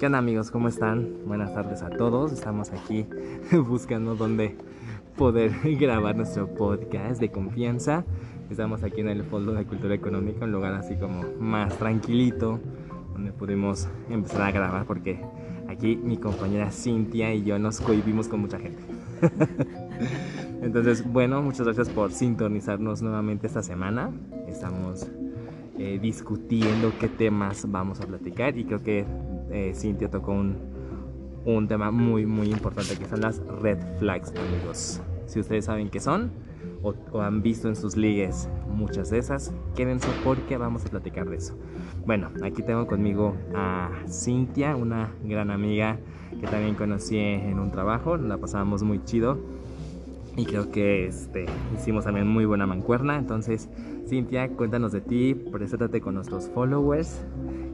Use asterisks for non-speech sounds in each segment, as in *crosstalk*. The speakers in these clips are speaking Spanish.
¿Qué onda amigos? ¿Cómo están? Buenas tardes a todos. Estamos aquí *laughs* buscando dónde poder *laughs* grabar nuestro podcast de confianza. Estamos aquí en el Fondo de Cultura Económica, un lugar así como más tranquilito, donde pudimos empezar a grabar porque aquí mi compañera Cintia y yo nos cohibimos con mucha gente. *laughs* Entonces, bueno, muchas gracias por sintonizarnos nuevamente esta semana. Estamos eh, discutiendo qué temas vamos a platicar y creo que eh, Cintia tocó un, un tema muy, muy importante que son las red flags, amigos. Si ustedes saben qué son o, o han visto en sus ligues muchas de esas, quédense porque vamos a platicar de eso. Bueno, aquí tengo conmigo a Cintia, una gran amiga que también conocí en un trabajo, la pasábamos muy chido y creo que este, hicimos también muy buena mancuerna. Entonces, Cintia, cuéntanos de ti, preséntate con nuestros followers,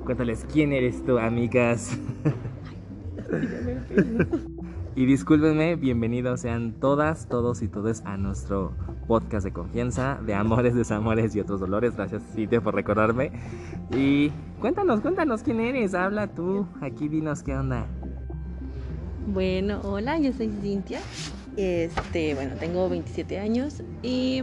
cuéntales quién eres tú, amigas. *laughs* y discúlpenme, bienvenidos sean todas, todos y todas a nuestro podcast de confianza, de amores, desamores y otros dolores. Gracias, Cintia, por recordarme. Y cuéntanos, cuéntanos quién eres, habla tú, aquí dinos qué onda. Bueno, hola, yo soy Cintia. Este, bueno, tengo 27 años y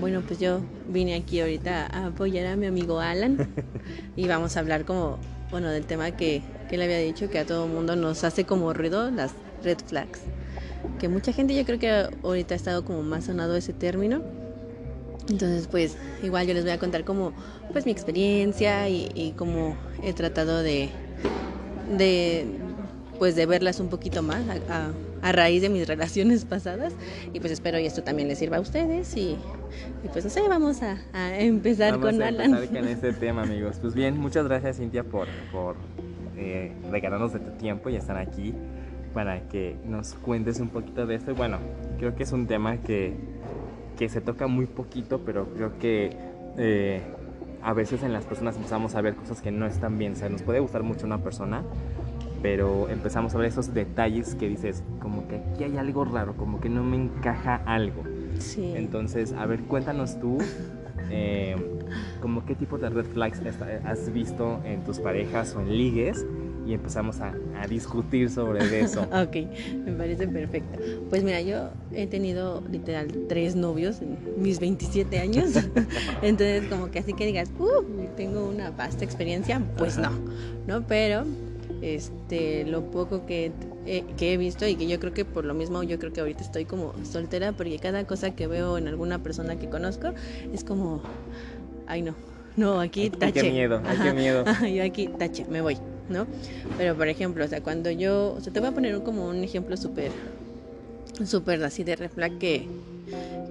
bueno, pues yo vine aquí ahorita a apoyar a mi amigo Alan *laughs* y vamos a hablar como, bueno, del tema que, que le había dicho que a todo mundo nos hace como ruido las red flags. Que mucha gente yo creo que ahorita ha estado como más sonado ese término. Entonces, pues igual yo les voy a contar como pues mi experiencia y, y cómo he tratado de, de pues de verlas un poquito más a, a, raíz de mis relaciones pasadas y pues espero y esto también les sirva a ustedes y, y pues no sé, vamos a, a empezar Vamos con a Alan. empezar con este tema, amigos. Pues bien, muchas gracias, Cintia, por, por eh, regalarnos de tu tiempo y estar aquí para que nos cuentes un poquito de esto. Y bueno, creo que es un tema que, que se toca muy poquito, pero creo que eh, a veces en las personas empezamos a ver cosas que no están bien. O sea, nos puede gustar mucho una persona, pero empezamos a ver esos detalles que dices, como que aquí hay algo raro, como que no me encaja algo. Sí. Entonces, a ver, cuéntanos tú, eh, como qué tipo de red flags esta- has visto en tus parejas o en ligues y empezamos a, a discutir sobre eso. *laughs* Ok, me parece perfecto. Pues mira, yo he tenido literal tres novios en mis 27 años. *laughs* Entonces, como que así que digas, uh, tengo una vasta experiencia, pues no, ¿no? Pero este, lo poco que, he- que he visto y que yo creo que por lo mismo, yo creo que ahorita estoy como soltera porque cada cosa que veo en alguna persona que conozco es como, ay no, no, aquí Ay, tache. qué miedo, ay, qué miedo. *laughs* ajá, yo aquí tache, me voy, ¿no? Pero por ejemplo, o sea, cuando yo, o sea, te voy a poner como un ejemplo súper, súper así de red flag que,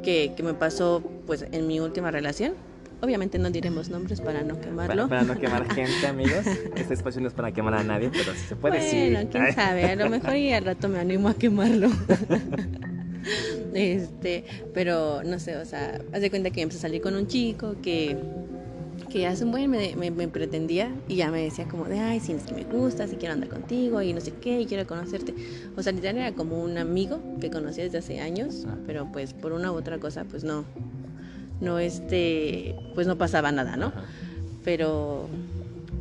que, que me pasó pues en mi última relación. Obviamente no diremos nombres para no quemarlo. Para, para no quemar *laughs* gente, amigos. Este espacio no es para quemar a nadie, pero si se puede bueno, sí. quién sabe, a lo mejor y al rato me animo a quemarlo. *laughs* este, pero no sé, o sea, haz de cuenta que empecé a salir con un chico que que hace un buen me, me, me pretendía y ya me decía como de, ay, si es que me gustas y quiero andar contigo y no sé qué y quiero conocerte. O sea, literal era como un amigo que conocí desde hace años, Ah. pero pues por una u otra cosa, pues no, no este, pues no pasaba nada, ¿no? Ajá. pero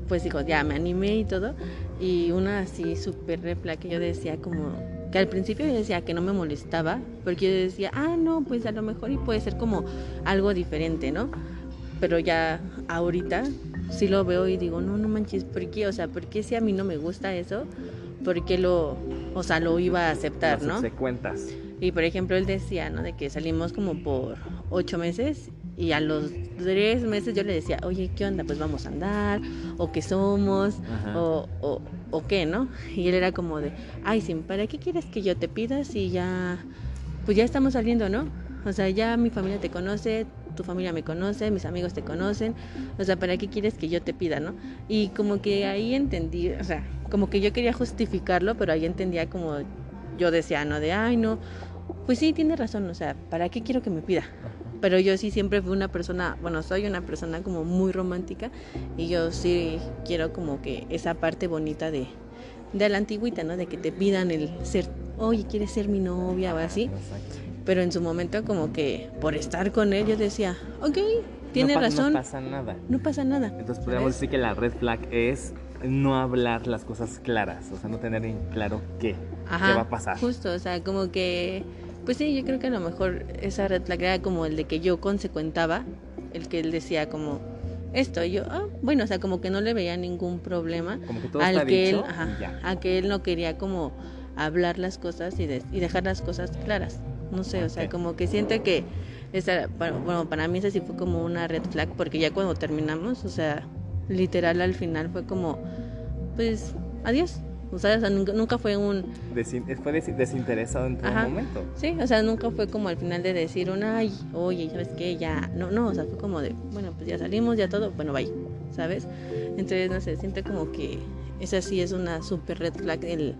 pues digo, ya me animé y todo. Y una así súper repla que yo decía como que al principio yo decía que no me molestaba, porque yo decía, ah, no, pues a lo mejor y puede ser como algo diferente, ¿no? Pero ya ahorita sí lo veo y digo, no, no manches, ¿por qué? O sea, ¿por qué si a mí no me gusta eso? ¿Por qué lo, o sea, lo iba a aceptar, Las ¿no? subsecuentas. Y por ejemplo, él decía, ¿no? De que salimos como por ocho meses y a los tres meses yo le decía, oye, ¿qué onda? Pues vamos a andar, o qué somos, o, o, o qué, ¿no? Y él era como de, ay, sí, ¿para qué quieres que yo te pida si ya, pues ya estamos saliendo, ¿no? O sea, ya mi familia te conoce, tu familia me conoce, mis amigos te conocen, o sea, ¿para qué quieres que yo te pida, no? Y como que ahí entendí, o sea, como que yo quería justificarlo, pero ahí entendía como yo decía, ¿no? De, ay, no, pues sí, tiene razón, o sea, ¿para qué quiero que me pida? Pero yo sí siempre fui una persona, bueno, soy una persona como muy romántica y yo sí quiero como que esa parte bonita de, de la antigüita, ¿no? De que te pidan el ser, oye, ¿quieres ser mi novia o así? Exacto. Pero en su momento como que por estar con él yo decía, ok, tiene No razón, No pasa nada. no pasa nada. Entonces podríamos decir que la red flag es no hablar las cosas claras, o sea, no tener en claro qué, Ajá, qué va a pasar. Justo, o sea, como que, pues sí, yo creo que a lo mejor esa red flag era como el de que yo consecuentaba, el que él decía como esto, y yo, ah, bueno, o sea, como que no le veía ningún problema Como que todo al está que dicho él, ajá, a que él no quería como hablar las cosas y, de- y dejar las cosas claras. No sé, o sea, como que siento que esa, para- bueno, para mí esa sí fue como una red flag, porque ya cuando terminamos, o sea, literal al final fue como, pues, adiós. O sea, o sea, nunca, fue un, Desin- fue des- desinteresado en todo Ajá. momento. Sí, o sea, nunca fue como al final de decir una, ay, oye, ¿sabes qué? Ya, no, no, o sea, fue como de, bueno, pues ya salimos, ya todo, bueno, bye, ¿sabes? Entonces, no sé, siento como que esa sí es una super red flag, el,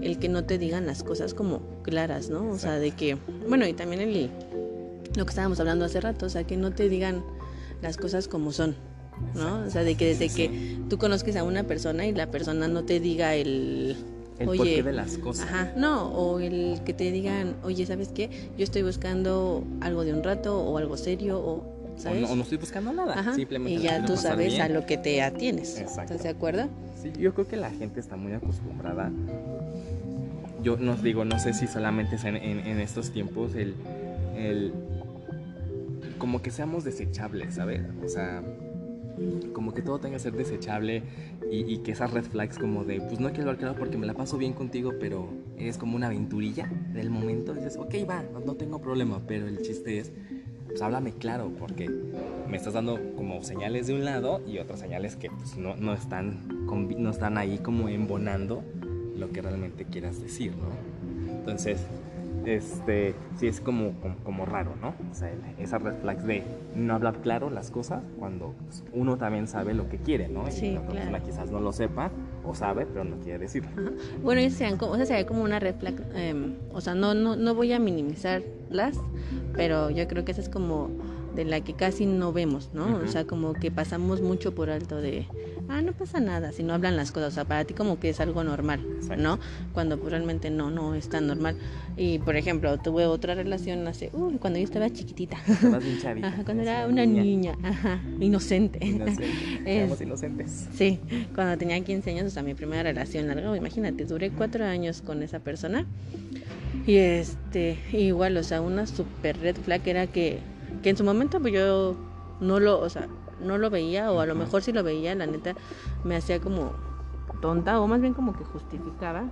el que no te digan las cosas como claras, ¿no? O sea, de que, bueno, y también el, lo que estábamos hablando hace rato, o sea, que no te digan las cosas como son, ¿no? O sea, de que desde que tú conozques a una persona y la persona no te diga el... El Oye, porqué de las cosas. Ajá, no, o el que te digan, oye, ¿sabes qué? Yo estoy buscando algo de un rato o algo serio o, O ¿sabes? no, o no estoy buscando nada. Ajá, Simplemente y ya tú sabes bien. a lo que te atienes. Exacto. ¿Estás de acuerdo? Sí, yo creo que la gente está muy acostumbrada. Yo nos digo, no sé si solamente es en, en- en estos tiempos el, el- como que seamos desechables, ¿sabes? O sea, como que todo tenga que ser desechable y, que esas red flags como de, pues no quiero hablar porque me la paso bien contigo, pero es como una aventurilla del momento. dices, ok, va, no, no tengo problema, pero el chiste es, pues háblame claro porque me estás dando como señales de un lado y otras señales que pues no, no están, no están ahí como embonando lo que realmente quieras decir, ¿no? Entonces, este, sí es como, como, como raro, ¿no? O sea, esa red flags de no hablar claro las cosas cuando pues, uno también sabe lo que quiere, ¿no? Y Sí, la claro. persona quizás no lo sepa o sabe, pero no quiere decirlo. Ajá. Bueno, serían como, o sea, sería como una red flag, em, o sea, no, no, no voy a minimizarlas, pero yo creo que esa es como de la que casi no vemos, ¿no? O sea, como que pasamos mucho por alto de, ah, no pasa nada, si no hablan las cosas, o sea, para ti como que es algo normal, Exacto. ¿no? Cuando pues, realmente no, no es tan normal. Y, por ejemplo, tuve otra relación hace, cuando yo estaba chiquitita, Estabas bien chavita, *laughs* ajá, cuando era una niña, ajá, inocente. Inocente. *laughs* Éramos inocentes. Sí, cuando tenía 15 años, o sea, mi primera relación larga, imagínate, duré cuatro años con esa persona. Y este, igual, o sea, una super red flag era que, que en su momento pues yo no lo, o sea, no lo veía, o a lo mejor si lo veía, la neta, me hacía como tonta, o más bien como que justificaba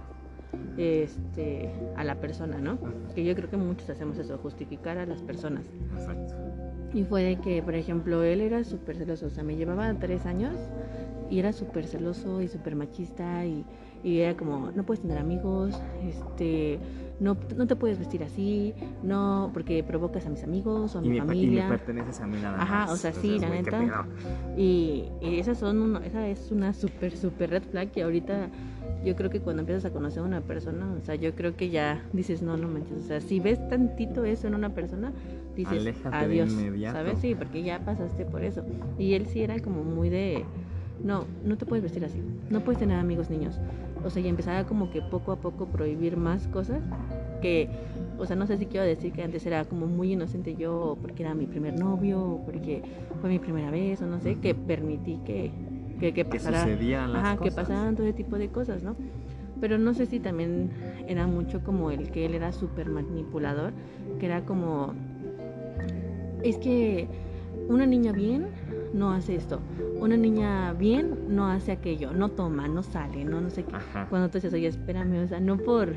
este a la persona, ¿no? Que yo creo que muchos hacemos eso, justificar a las personas. Exacto. Y fue de que, por ejemplo, él era súper celoso, o sea, me llevaba tres años y era súper celoso y súper machista y, y era como, no puedes tener amigos, este, no, no te puedes vestir así, no, porque provocas a mis amigos o a Y mi per- y me familia. perteneces a mí nada Ajá, o sea, sí, la neta. Y, y esas son una- esa es una súper, súper red flag que ahorita yo creo que cuando empiezas a conocer a una persona, o sea, yo creo que ya dices, no, no manches, o sea, si ves tantito eso en una persona, dices, Aléjate adiós. ¿sabes? Sí, porque ya pasaste por eso. Y él sí era como muy de, no, no te puedes vestir así, no puedes tener amigos niños. O sea, y empezaba como que poco a poco prohibir más cosas que, o sea, no sé si quiero decir que antes era como muy inocente yo porque era mi primer novio o porque fue mi primera vez o no sé, que permití que, que, que Que pasara, las ajá, que pasaran todo ese tipo de cosas, ¿no? Pero no sé si también era mucho como el que él era súper manipulador, que era como, es que una niña bien no hace esto, una niña bien no hace aquello, no toma, no sale, no, no sé qué. Ajá. Cuando tú dices, oye, espérame, o sea, no por,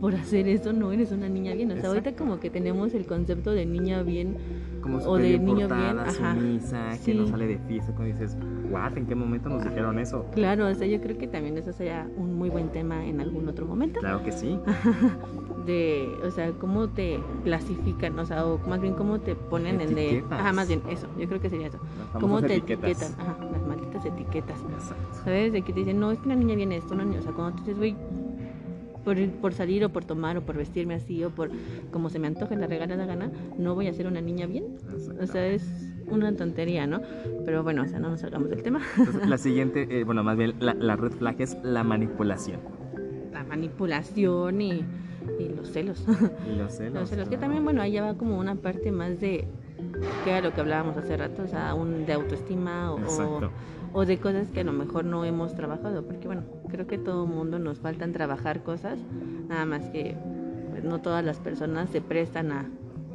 por hacer eso no eres una niña bien. O sea, ahorita como que tenemos el concepto de niña bien Como o de niño bien, ajá. sumisa, que Sí. no sale de fiesta, cuando dices, what, ¿en qué momento nos dijeron eso? Claro, o sea, yo creo que también eso sería un muy buen tema en algún otro momento. Claro que sí. *laughs* De, o sea, cómo te clasifican, o sea, o más bien cómo te ponen en de... Ajá, más bien eso, yo creo que sería eso. Las Cómo te etiquetas. etiquetan, ajá, las malditas etiquetas. Exacto. ¿Sabes? De que te dicen, no, es que una niña viene esto, una niña, o sea, cuando tú dices, güey, por, por salir o por tomar o por vestirme así o por como se me antoje la regalada gana, no voy a ser una niña bien. O sea, es una tontería, ¿no? Pero bueno, o sea, no nos salgamos del tema. Entonces, la *laughs* siguiente, eh, bueno, más bien la, la red flag es la manipulación. La manipulación y, y los celos. Y los celos. los celos, que también, bueno, ahí ya va como una parte más de, que era lo que hablábamos hace rato, o sea, un de autoestima o, Exacto. O de cosas que a lo mejor no hemos trabajado, porque bueno, creo que todo mundo nos faltan trabajar cosas, nada más que pues, no todas las personas se prestan a,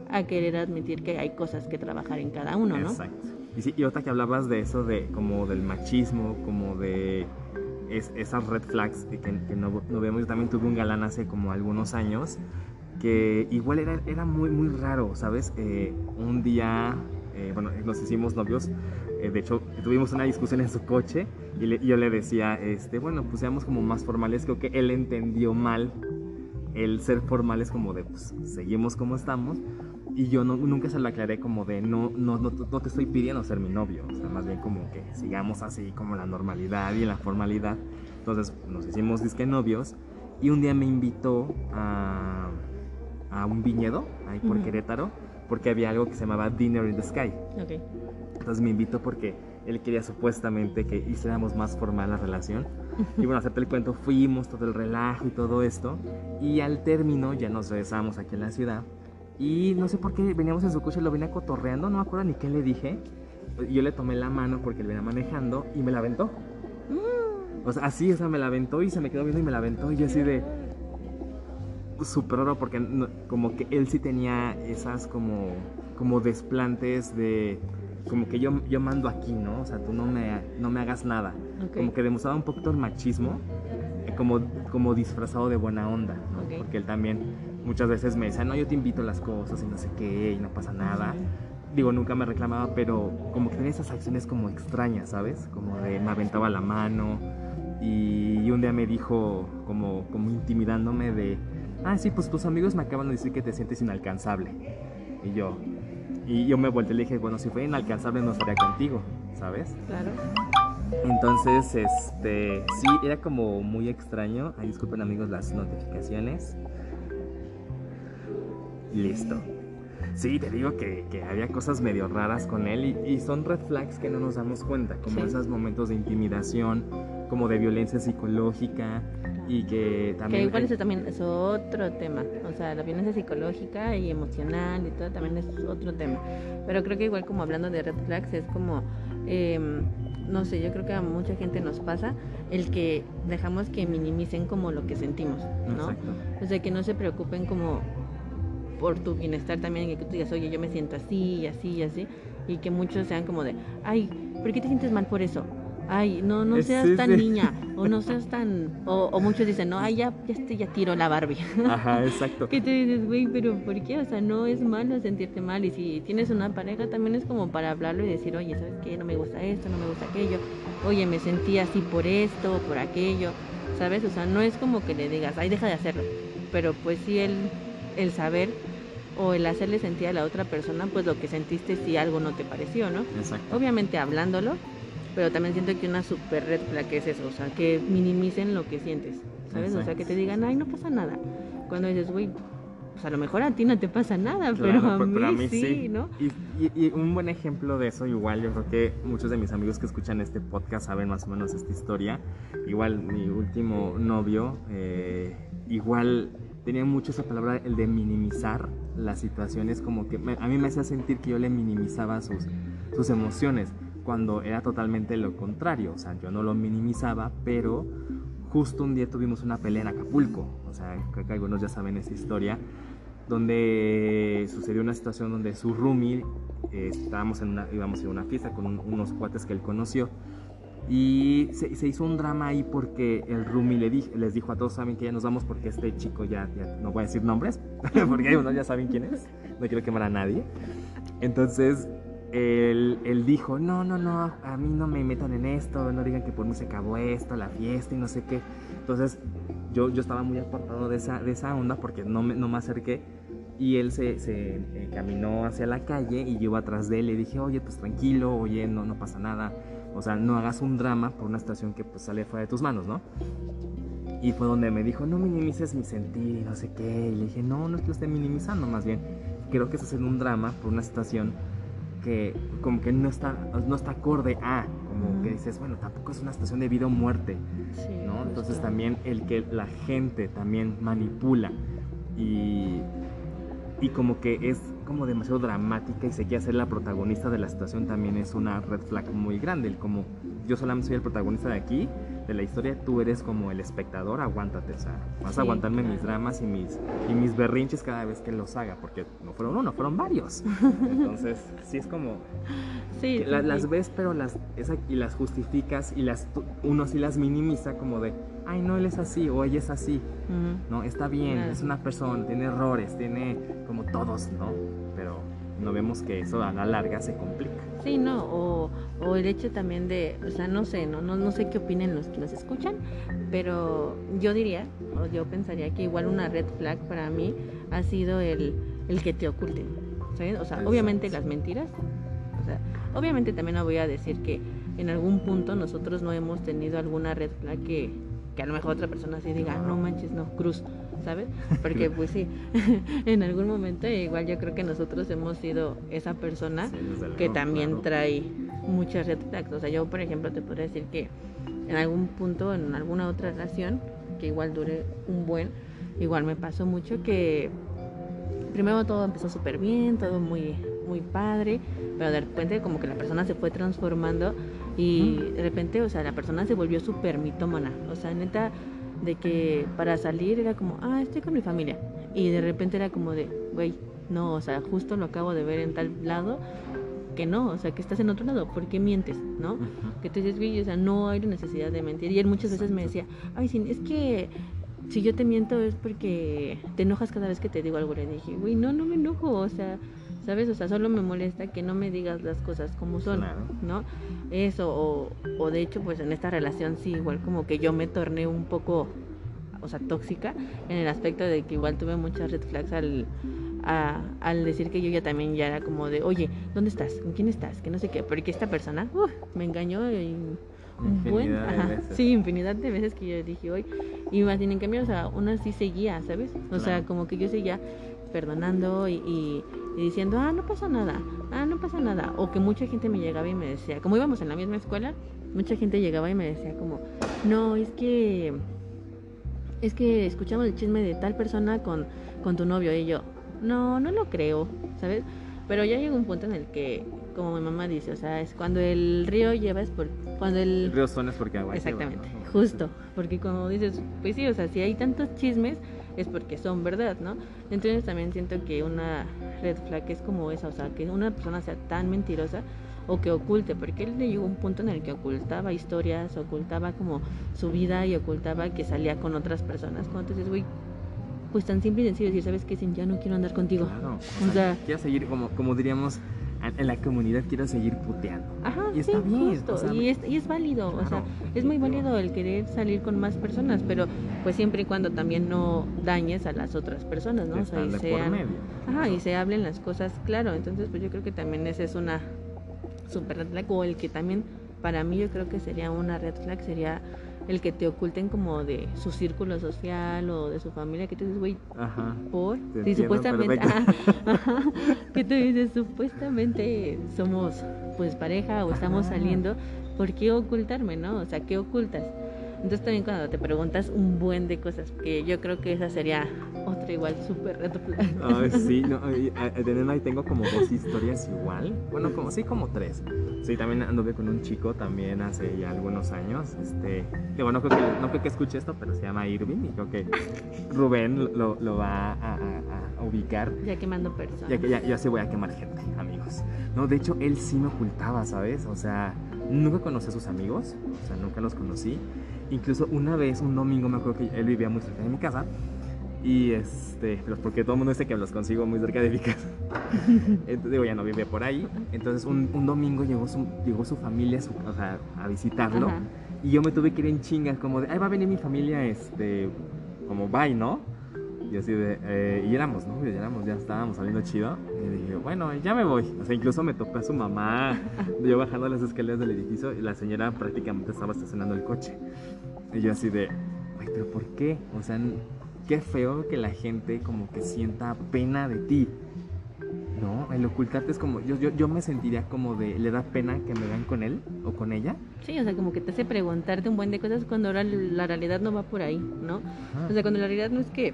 a querer admitir que hay cosas que trabajar en cada uno, ¿no? Exacto. Y, sí, y otra que hablabas de eso, de como del machismo, como de es- esas red flags que, que no, no vemos. Yo también tuve un galán hace como algunos años que igual era, era muy, muy raro, ¿sabes? Eh, un día, eh, bueno, nos hicimos novios. Eh, de hecho, tuvimos una discusión en su coche y, le- y yo le decía, este, bueno, pues seamos como más formales. Creo que él entendió mal el ser formales como de, pues, seguimos como estamos. Y yo no- nunca se lo aclaré como de, no, no, no, no te estoy pidiendo ser mi novio. O sea, más bien como que sigamos así como la normalidad y la formalidad. Entonces nos hicimos disque novios. Y un día me invitó a, a un viñedo ahí por Ujú. Querétaro. Porque había algo que se llamaba Dinner in the Sky. Ok. Entonces me invitó porque él quería supuestamente que hiciéramos más formal la relación. Y bueno, hacerte el cuento, fuimos, todo el relajo y todo esto. Y al término ya nos regresamos aquí en la ciudad. Y no sé por qué veníamos en su coche, lo venía cotorreando, no me acuerdo ni qué le dije. Yo le tomé la mano porque él venía manejando y me la aventó. Mm. O sea, así, o sea, me la aventó y se me quedó viendo y me la aventó. Y yo así de. Súper raro porque no- como que él sí tenía esas como, como desplantes de. Como que yo, yo mando aquí, ¿no? O sea, tú no me, no me hagas nada. Ok. Como que demostraba un poquito el machismo, eh, como, como disfrazado de buena onda, ¿no? Ok. Porque él también muchas veces me decía, no, yo te invito a las cosas y no sé qué, y no pasa nada. Digo, nunca me reclamaba, pero como que tenía esas acciones como extrañas, ¿sabes? Como de me aventaba la mano y, y un día me dijo, como, como intimidándome de, ah, sí, pues tus amigos me acaban de decir que te sientes inalcanzable. Y yo, y yo me volteé y le dije, bueno, si fuera inalcanzable no estaría contigo, ¿sabes? Claro. Entonces, este, sí, era como muy extraño. Ay, disculpen amigos las notificaciones. Listo. Sí, te digo que, que había cosas medio raras con él y, y son red flags que no nos damos cuenta, como Sí. esos momentos de intimidación, como de violencia psicológica y que Que también... igual eso también es otro tema, o sea, la violencia psicológica y emocional y todo también es otro tema. Pero creo que igual como hablando de red flags es como, em, no sé, yo creo que a mucha gente nos pasa el que dejamos que minimicen como lo que sentimos, ¿no? Exacto. O sea, que no se preocupen como por tu bienestar también, que tú digas, oye, yo me siento así y así y así, y que muchos sean como de, ay, ¿por qué te sientes mal por eso? Ay, no, no seas sí, tan sí. niña, o no seas tan, o, o muchos dicen, no, ay, ya, ya, ya tiro la Barbie. *laughs* Ajá, exacto. que te dices, güey, pero ¿por qué? O sea, no es malo sentirte mal, y si tienes una pareja también es como para hablarlo y decir, oye, ¿sabes qué? No me gusta esto, no me gusta aquello, oye, me sentí así por esto, por aquello, ¿sabes? O sea, no es como que le digas, ay, deja de hacerlo, pero pues sí el, el saber o el hacerle sentir a la otra persona pues lo que sentiste si algo no te pareció, ¿no? Exacto. Obviamente hablándolo, pero también siento que una super red flag es eso, o sea, que minimicen lo que sientes, ¿sabes? O sea, Exacto. que te digan, ay, no pasa nada. Cuando dices, güey, pues a lo mejor a ti no te pasa nada, Claro, pero, a pero- mí, pero a mí sí, ¿no? Y, y- y un buen ejemplo de eso, igual, yo creo que muchos de mis amigos que escuchan este podcast saben más o menos esta historia. Igual, mi último novio, eh, igual tenía mucho esa palabra, el de minimizar las situaciones, como que me- a mí me hacía sentir que yo le minimizaba sus, sus emociones, cuando era totalmente lo contrario. O sea, yo no lo minimizaba, pero justo un día tuvimos una pelea en Acapulco. O sea, creo que algunos ya saben esa historia donde sucedió una situación donde su roomie, eh, estábamos en una, íbamos a una fiesta con un- unos cuates que él conoció y se, se hizo un drama ahí porque el roomie le di- les dijo a todos, saben que ya nos vamos porque este chico ya, ya no voy a decir nombres, *laughs* porque hay unos ya saben quién es, no quiero quemar a nadie. Entonces él, dijo, no, no, no, a mí no me metan en esto, no digan que por mí se acabó esto, la fiesta y no sé qué. Entonces yo, yo estaba muy apartado de esa, de esa onda porque no me, no me acerqué y él se, se eh, caminó hacia la calle y yo iba atrás de él y dije, oye, pues tranquilo, oye, no, no pasa nada. O sea, no hagas un drama por una situación que pues sale fuera de tus manos, ¿no? Y fue donde me dijo, no minimices mi sentir no sé qué. Y le dije, no, no es que lo esté minimizando, más bien. Creo que estás en un drama por una situación que como que no está, no está acorde a, como que dices, bueno, tampoco es una situación de vida o muerte, Sí, ¿no? Entonces justo. también el que la gente también manipula y, y como que es como demasiado dramática y se quiere hacer la protagonista de la situación también es una red flag muy grande. El como yo solamente soy el protagonista de aquí, de la historia, tú eres como el espectador, aguántate, o sea, vas Sí, a aguantarme claro. mis dramas y mis, y mis berrinches cada vez que los haga, porque no fueron uno, fueron varios. *laughs* Entonces, sí es como, Sí, que la- sí, las sí. ves, pero las, esa- y las justificas y las, uno sí las minimiza como de, ay, no, él es así o ella es así. Ujú. No, está bien, Claro. es una persona, tiene errores, tiene como todos, ¿no? Pero no vemos que eso a la larga se complica. Sí, no, o, o el hecho también de, o sea, no sé, no, no, no sé qué opinen los que nos escuchan, pero yo diría, o yo pensaría que igual una red flag para mí ha sido el, el que te oculten, ¿sabes? O sea, Exacto. obviamente las mentiras, o sea, obviamente también no voy a decir que en algún punto nosotros no hemos tenido alguna red flag que, que a lo mejor otra persona sí diga, "Ah, no manches, no, cruz, ¿sabes? *laughs* Porque pues sí, *laughs* en algún momento igual yo creo que nosotros hemos sido esa persona Sí, que también claro. trae muchas red flags. O sea, yo, por ejemplo, te podría decir que en algún punto, en alguna otra relación, que igual dure un buen, igual me pasó mucho que primero todo empezó súper bien, todo muy, muy padre, pero de repente como que la persona se fue transformando y de repente, o sea, la persona se volvió súper mitómana. O sea, neta, de que para salir era como, ah, estoy con mi familia. Y de repente era como de, güey, no, o sea, justo lo acabo de ver en tal lado, que no, o sea, que estás en otro lado, ¿por qué mientes? ¿No? Que tú dices, güey, o sea, no hay necesidad de mentir. Y él muchas veces me decía, ay, sí, es que si yo te miento es porque te enojas cada vez que te digo algo. Le dije, güey, no, no me enojo, o sea, ¿sabes? O sea, solo me molesta que no me digas las cosas como son, Claro. ¿no? Eso, o, o de hecho, pues en esta relación sí, igual como que yo me torné un poco, o sea, tóxica, en el aspecto de que igual tuve muchas red flags al, a- al decir que yo ya también ya era como de, oye, ¿dónde estás? ¿Con quién estás? Que no sé qué, porque esta persona uf, me engañó y buen, ajá, sí, infinidad de veces que yo dije hoy, y más bien en cambio, o sea, uno sí seguía, ¿sabes? O sea, Claro. como que yo seguía perdonando y, y- y diciendo, ah, no pasa nada, ah, no pasa nada, o que mucha gente me llegaba y me decía, como íbamos en la misma escuela, mucha gente llegaba y me decía como, no, es que es que escuchamos el chisme de tal persona con, con tu novio y yo, no, no lo creo, ¿sabes? Pero ya llegó un punto en el que, como mi mamá dice, o sea, es cuando el río lleva es por, cuando el... El río suena es porque agua lleva, Exactamente, ¿no? justo, porque como dices, pues sí, o sea, si hay tantos chismes es porque son verdad, ¿no? Entonces también siento que una red flag es como esa, o sea, que una persona sea tan mentirosa o que oculte, porque él le llegó un punto en el que ocultaba historias, ocultaba como su vida y ocultaba que salía con otras personas. Cuando dices, güey, pues tan simple y sencillo decir, ¿sabes qué? Sin ya no quiero andar contigo. Claro, O o sea, sea- quiero seguir, como, como diríamos en la comunidad, quiero seguir puteando. Ajá, Y sí, está bien, justo, o sea, y, es, y es válido, o sea, *laughs* es muy válido el querer salir con más personas, pero pues siempre y cuando también no dañes a las otras personas, ¿no? O sea, y sean, medio. ajá, y se hablen las cosas claro, entonces pues yo creo que también esa es una super red flag, o el que también para mí yo creo que sería una red flag, sería el que te oculten como de su círculo social o de su familia, que tú dices, güey, por Te entiendo supuestamente perfecto. ajá, *laughs* ajá, que tú dices supuestamente somos pues pareja o estamos Ajá. saliendo ¿por qué ocultarme no? o sea ¿qué ocultas? Entonces también cuando te preguntas un buen de cosas que yo creo que esa sería otra igual súper flag Ay, sí, *laughs* no, nena ahí tengo como dos historias igual. Bueno, como sí, como tres. Sí, también anduve con un chico también hace ya algunos años. Este, que bueno, no creo que, no creo que escuche esto, pero se llama Irving y creo que Rubén lo, lo va a, a- a ubicar. ya quemando personas Ya que ya, ya sí voy a quemar gente, amigos. No, de hecho, él sí me ocultaba, ¿sabes? O sea, nunca conocí a sus amigos, o sea, nunca los conocí. Incluso una vez, un domingo, me acuerdo que él vivía muy cerca de mi casa. Y este, pues porque todo el mundo dice que los consigo muy cerca de mi casa. *laughs* Entonces, digo, ya no vive por ahí. Entonces, un, un domingo llegó su, llegó su familia su- o sea, a visitarlo. Ajá. Y yo me tuve que ir en chingas, como de, ay, va a venir mi familia, este, como bye, ¿no? Y así de, eh, y éramos, ¿no? Ya éramos, ya estábamos saliendo chido. Y dije, bueno, ya me voy. O sea, incluso me topé a su mamá, *laughs* yo bajando las escaleras del edificio, y la señora prácticamente estaba estacionando el coche. Y yo así de, ay, pero ¿por qué? O sea, qué feo que la gente como que sienta pena de ti. No, el ocultarte es como, yo, yo, yo me sentiría como de, le da pena que me vean con él o con ella. sí o sea como que te hace preguntarte un buen de cosas cuando ahora la realidad no va por ahí no Ajá. o sea cuando la realidad no es que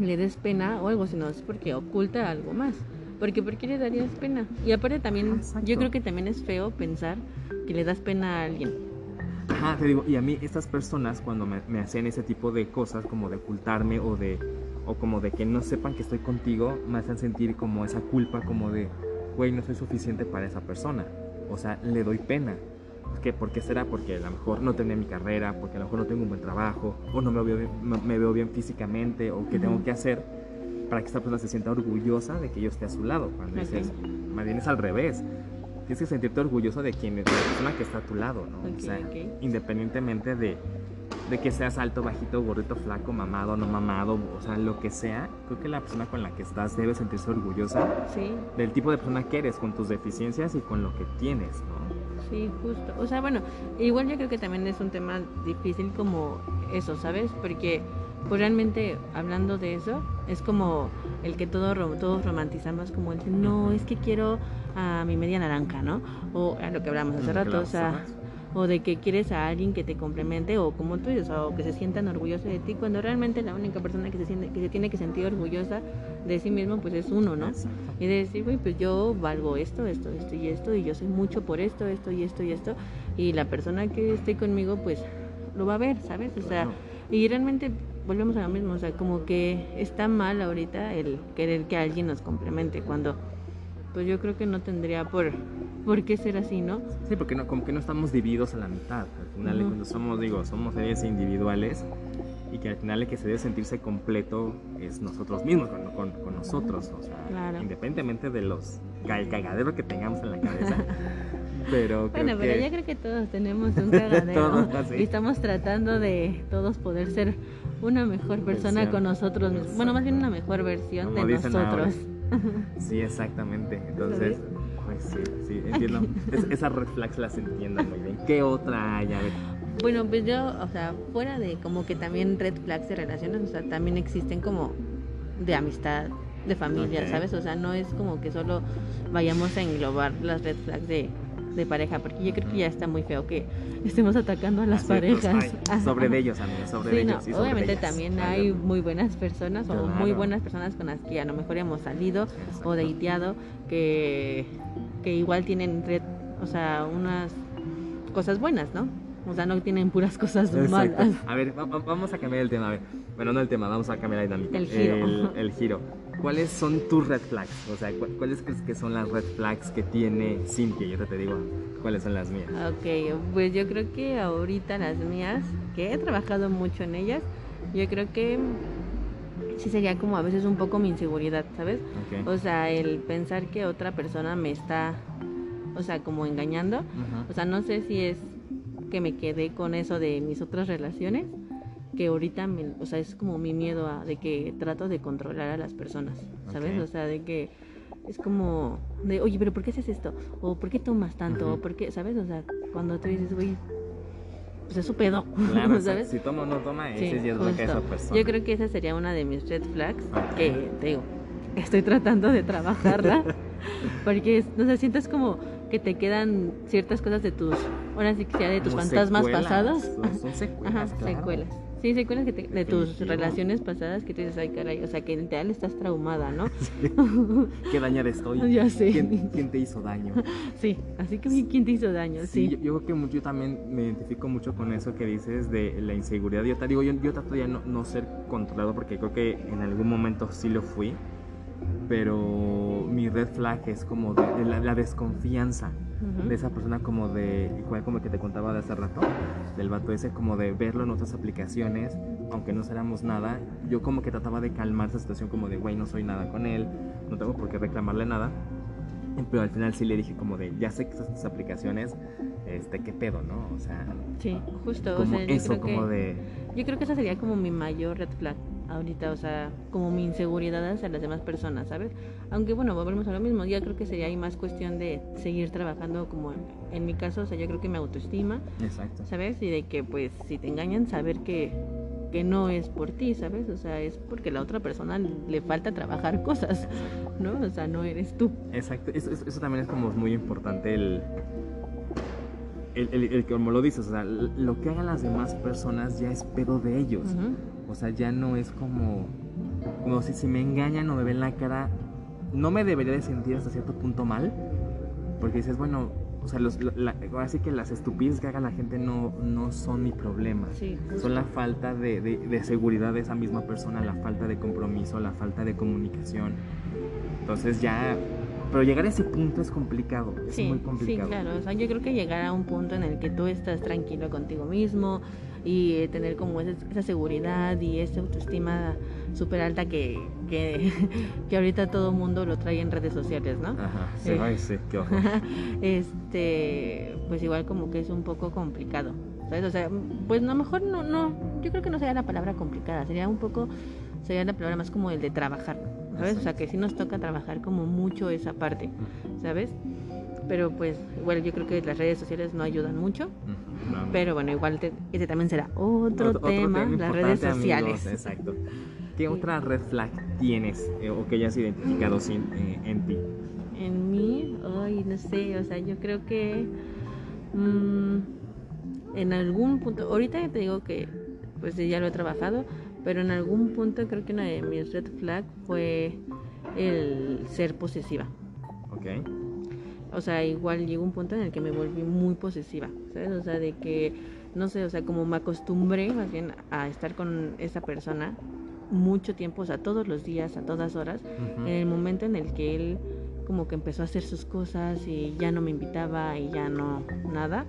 le des pena o algo sino es porque oculta algo más Porque ¿por qué le darías pena? Y aparte también, Exacto. yo creo que también es feo pensar que le das pena a alguien. Ajá, te digo, y a mí estas personas cuando me, me hacían ese tipo de cosas, como de ocultarme o de o como de que no sepan que estoy contigo, me hacen sentir como esa culpa, como de, güey, no soy suficiente para esa persona. O sea, le doy pena. ¿Por qué? ¿Por qué será? Porque a lo mejor no tenía mi carrera, porque a lo mejor no tengo un buen trabajo, o no me veo bien, me, veo bien físicamente, o qué tengo Ujú. que hacer para que esta persona se sienta orgullosa de que yo esté a su lado. Cuando Ok. dices, más bien es al revés. Tienes que sentirte orgulloso de quien es la persona que está a tu lado, ¿no? O sea, independientemente de, de que seas alto, bajito, gordito, flaco, mamado, no mamado, o sea, lo que sea, creo que la persona con la que estás debe sentirse orgullosa Sí, del tipo de persona que eres, con tus deficiencias y con lo que tienes, ¿no? sí, justo. O sea, bueno, igual yo creo que también es un tema difícil como eso, ¿sabes? Porque pues realmente hablando de eso, es como el que todo, todos romantizamos como el, no, es que quiero a mi media naranja, ¿no? O a lo que hablamos hace rato, o sea, o de que quieres a alguien que te complemente o como tú dices, o que se sientan orgullosos de ti, cuando realmente la única persona que se siente que se tiene que sentir orgullosa de sí mismo pues es uno, ¿no? Y de decir, güey, pues yo valgo esto, esto, esto y esto, y yo soy mucho por esto, esto y esto y esto, y la persona que esté conmigo pues lo va a ver, ¿sabes? O sea, y realmente volvemos a lo mismo, o sea, como que está mal ahorita el querer que alguien nos complemente, cuando pues yo creo que no tendría por, por qué ser así, ¿no? Sí, porque no, como que no estamos divididos a la mitad. Al final, cuando somos, digo, somos seres individuales y que al final el que se debe sentirse completo es nosotros mismos, con, con- con nosotros. O sea, Claro. independientemente de los ca- el cagadero que tengamos en la cabeza. *laughs* pero creo Bueno, que... pero yo creo que todos tenemos un cagadero *laughs* y estamos tratando de todos poder ser una mejor persona Versión. con nosotros mismos. Bueno, más bien una mejor versión Como de nosotros. *laughs* Sí, exactamente. Entonces, pues sí, sí, *laughs* entiendo. Es- esas red flags las entiendo muy bien. ¿Qué otra hay? A ver, Bueno, pues yo, o sea, fuera de como que también red flags de relaciones, o sea, también existen como de amistad, de familia. ¿sabes? O sea, no es como que solo vayamos a englobar las red flags de, de pareja, porque yo creo que ya está muy feo que estemos atacando a las así, pues, parejas. sobre de ellos, amigos, sobre Sí, no, ellos. y sobre obviamente ellas. también hay muy buenas personas o muy buenas personas con las que a lo mejor hemos salido Exacto. o dateado que, que igual tienen red, o sea, unas cosas buenas, ¿no? O sea, no tienen puras cosas Exacto. malas. A ver, va- va- vamos a cambiar el tema. A ver, bueno, no el tema, vamos a cambiar la dinámica. El giro. El, el giro. ¿Cuáles son tus red flags? O sea, ¿cu- ¿cuáles crees que son las red flags que tiene Cintia? Yo te digo cuáles son las mías. Ok, pues yo creo que ahorita las mías, que he trabajado mucho en ellas, yo creo que sí sería como a veces un poco mi inseguridad, ¿sabes? Ok. O sea, el pensar que otra persona me está, o sea, como engañando. O sea, no sé si es que me quedé con eso de mis otras relaciones, que ahorita, me, o sea, es como mi miedo a, de que trato de controlar a las personas, ¿sabes? O sea, de que es como de, oye, pero ¿por qué haces esto? O ¿por qué tomas tanto? O ¿por qué, sabes? O sea, cuando tú dices, güey, pues es su pedo, Claro, *laughs* ¿sabes? si toma o no toma, Sí, ese es lo que es esa persona. Yo creo que esa sería una de mis red flags que te digo, estoy tratando de trabajarla *laughs* porque no sé, sientes como que te quedan ciertas cosas de tus, ahora sí que sea de tus Como fantasmas secuelas, pasados. Son, *laughs* son secuelas, Ajá, claro. secuelas. Sí, secuelas que te- de tus relaciones pasadas que tú dices, ay caray, o sea que en real estás traumada, ¿no? *laughs* Qué dañada estoy. Ya sé. ¿Quién, quién te hizo daño? *laughs* Sí, así que ¿quién te hizo daño? Sí, Sí. Yo, yo creo que mu- yo también me identifico mucho con eso que dices de la inseguridad. Yo te digo, yo, yo trato ya no, no ser controlado porque creo que en algún momento sí lo fui, pero mi red flag es como de, de la, la desconfianza Ujú. de esa persona como de, igual como el que te contaba de hace rato, del vato ese como de verlo en otras aplicaciones, aunque no éramos nada, yo como que trataba de calmar esa situación como de, güey, no soy nada con él, no tengo por qué reclamarle nada. Pero al final sí le dije como de, ya sé que estas aplicaciones, este, qué pedo, ¿no? O sea, Sí, justo. como o sea, yo eso, creo como que... de... Yo creo que esa sería como mi mayor red flag ahorita, o sea, como mi inseguridad hacia las demás personas, ¿sabes? Aunque bueno, volvemos a lo mismo, ya creo que sería ahí más cuestión de seguir trabajando como en, en mi caso, o sea, yo creo que mi autoestima, Exacto. ¿sabes? Y de que pues si te engañan, saber que, que no es por ti, ¿sabes? O sea, es porque la otra persona le falta trabajar cosas, ¿no? O sea, no eres tú. Exacto, eso, eso- eso también es como muy importante el, el, el- el que como lo dices, o sea, lo que hagan las demás personas ya es pedo de ellos. Ujú. O sea, ya no es como, como si, si me engañan o me ven la cara, no me debería de sentir hasta cierto punto mal, porque dices, bueno, o sea, los, así que las estupideces que haga la gente no, no son mi problema. son la falta de, de, seguridad de esa misma persona, la falta de compromiso, la falta de comunicación. Entonces ya... Pero llegar a ese punto es complicado, es muy complicado. Sí, claro. O sea, yo creo que llegar a un punto en el que tú estás tranquilo contigo mismo y tener como esa, esa seguridad y esa autoestima súper alta que, que, *laughs* que, ahorita todo el mundo lo trae en redes sociales, ¿no? Ajá, sí, eh, sí, qué ojo. *laughs* este, pues igual como que es un poco complicado, ¿sabes? O sea, pues a lo mejor no, no, yo creo que no sería la palabra complicada, sería un poco, sería la palabra más como el de trabajar, ¿sabes? O sea, que sí nos toca trabajar como mucho esa parte, ¿sabes? Pero pues, igual yo creo que las redes sociales no ayudan mucho. Pero bueno, igual ese también será otro, tema, las redes sociales. exacto. ¿Qué otra red flag tienes eh, o que hayas identificado sin, eh, en ti? En mí, ay, no sé, o sea, yo creo que mm, en algún punto, ahorita te digo que pues ya lo he trabajado, pero en algún punto creo que una de mis red flag fue el ser posesiva. Ok. O sea, igual llegó un punto en el que me volví muy posesiva, ¿sabes? O sea, de que, no sé, o sea, como me acostumbré más bien a estar con esa persona, mucho tiempo, o sea, todos los días, a todas horas, en el momento en el que él como que empezó a hacer sus cosas y ya no me invitaba y ya no nada,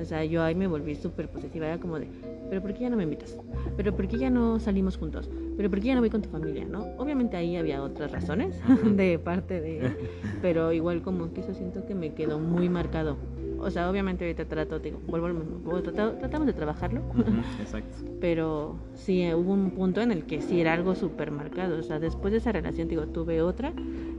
o sea, yo ahí me volví súper posesiva, era como de, pero ¿por qué ya no me invitas? ¿Pero por qué ya no salimos juntos? ¿Pero por qué ya no voy con tu familia? ¿no? Obviamente ahí había otras razones *laughs* de parte de él, pero igual como que eso siento que me quedó muy marcado o sea, obviamente ahorita trato, digo, vuelvo, tratamos de trabajarlo. exacto. *laughs* Pero sí, hubo un punto en el que sí era algo súper marcado. O sea, después de esa relación, digo, tuve otra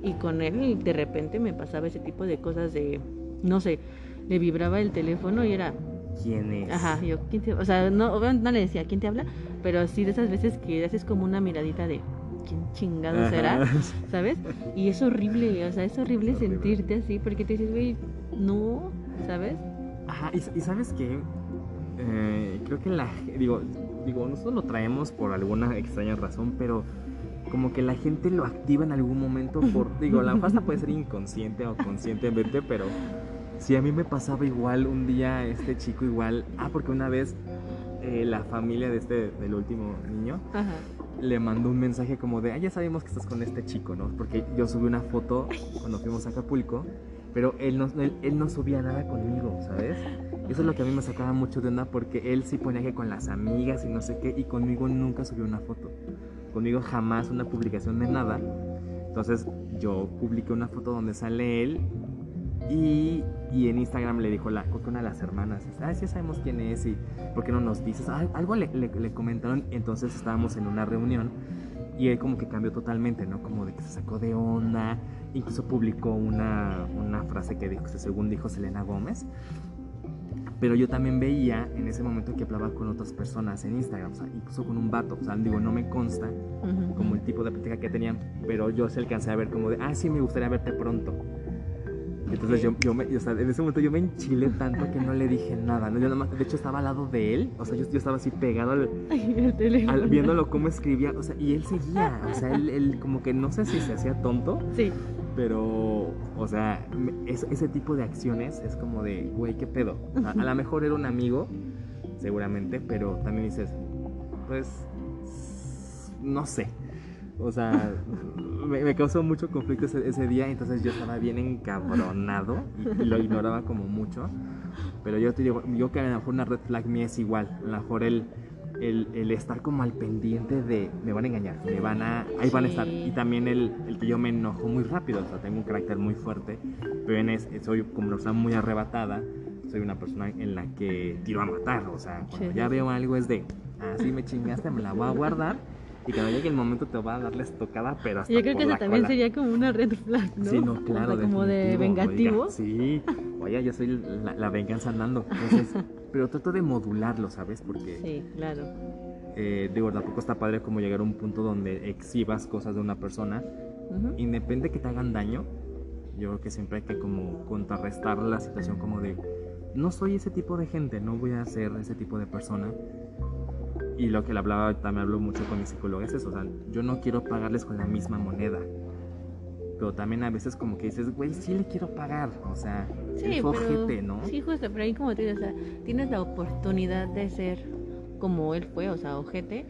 y con él de repente me pasaba ese tipo de cosas de, no sé, le vibraba el teléfono y era... ¿Quién es? Ajá, yo, ¿quién te, o sea, no, obviamente no le decía, ¿quién te habla? Pero sí de esas veces que haces como una miradita de, ¿quién chingado será? *laughs* ¿Sabes? Y es horrible, o sea, es horrible sentirte así porque te dices, güey, no, ¿sabes? Ajá, y, sabes que eh, creo que la digo, digo, nosotros lo traemos por alguna extraña razón, pero como que la gente lo activa en algún momento por, digo, la *laughs* pasta puede ser inconsciente o conscientemente, pero si a mí me pasaba igual un día este chico igual, ah, porque una vez eh, la familia de este, del último niño, le mandó un mensaje como de, ah, ya sabemos que estás con este chico, ¿no? Porque yo subí una foto cuando fuimos a Acapulco pero él no, él, no subía nada conmigo, ¿sabes? Eso es lo que a mí me sacaba mucho de onda porque él sí ponía que con las amigas y no sé qué, y conmigo nunca subió una foto. Conmigo jamás una publicación de nada. Entonces yo publiqué una foto donde sale él y, y, en Instagram le dijo la, una de las hermanas, ah, sí sabemos quién es y ¿por qué no nos dices? Ah, algo le, le, le, comentaron, entonces estábamos en una reunión y él como que cambió totalmente, ¿no? Como de que se sacó de onda, incluso publicó una, una frase que dijo, según dijo Selena Gómez. Pero yo también veía en ese momento que hablaba con otras personas en Instagram, o sea, incluso con un vato, o sea, digo, no me consta como el tipo de práctica que tenían, pero yo se alcancé a ver como de, ah, sí, me gustaría verte pronto. Entonces yo, yo, me, o sea, en ese momento yo me enchilé tanto que no le dije nada. ¿no? Yo nada más, de hecho estaba al lado de él, o sea, yo, yo estaba así pegado al, *laughs* al, viéndolo cómo escribía, o sea, y él seguía, o sea, él, él, como que no sé si se hacía tonto. Sí. Pero, o sea, ese tipo de acciones es como de, güey, ¿qué pedo? A, a lo mejor era un amigo, seguramente, pero también dices, pues, no sé. O sea, me, causó mucho conflicto ese, día, entonces yo estaba bien encabronado y, lo ignoraba como mucho. Pero yo te digo, yo que a lo mejor una red flag mía es igual. A lo mejor el, el, estar como al pendiente de me van a engañar, me van a, ahí van a estar. Y también el, el, que yo me enojo muy rápido, o sea, tengo un carácter muy fuerte, pero es, soy como una persona muy arrebatada, soy una persona en la que tiro a matar, o sea, cuando ya veo algo es de, así me chingaste, me la voy a guardar y cuando llegue el momento te va a darles tocada, pero hasta Yo creo que eso también sería como una red flag, ¿no? Sí, no, claro. como de vengativo. sí, oye, yo soy la, venganza andando. Entonces, *laughs* pero trato de modularlo, ¿sabes? Porque. Sí, claro. Eh, digo, tampoco está padre como llegar a un punto donde exhibas cosas de una persona, independiente de que te hagan daño. Yo creo que siempre hay que como contrarrestar la situación como de no soy ese tipo de gente, no voy a ser ese tipo de persona y lo que le hablaba, también hablo mucho con mi psicóloga, es eso, o sea, yo no quiero pagarles con la misma moneda. pero también a veces como que dices, güey, sí le quiero pagar, o sea, Sí, el fue pero, ojete, ¿no? sí, justo, pero ahí como te digo, o sea, tienes la oportunidad de ser como él fue, o sea, ojete,